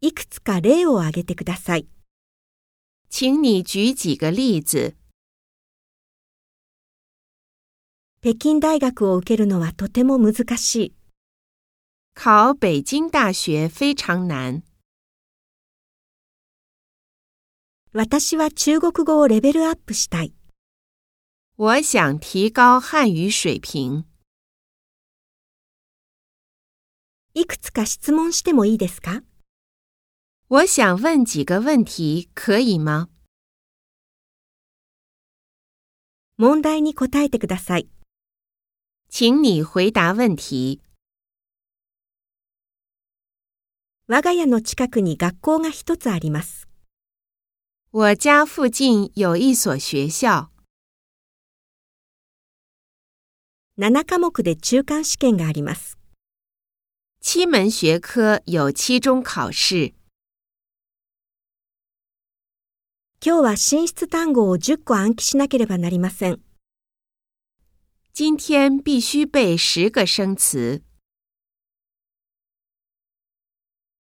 いくつか例を挙げてください。请你举几个例子。北京大学を受けるのはとても難しい。考北京大学非常难。私は中国語をレベルアップしたい。我想提高汉语水平。いくつか質問してもいいですか？我想问几个问题，可以吗？問題に答えてください。请你回答问题。我が家の近くに学校が一つあります。我家附近有一所学校， 7科目で中間試験があります。七门学科有期中考试。 今日は進出単語を10個暗記しなければなりません。今天必须背10个生词。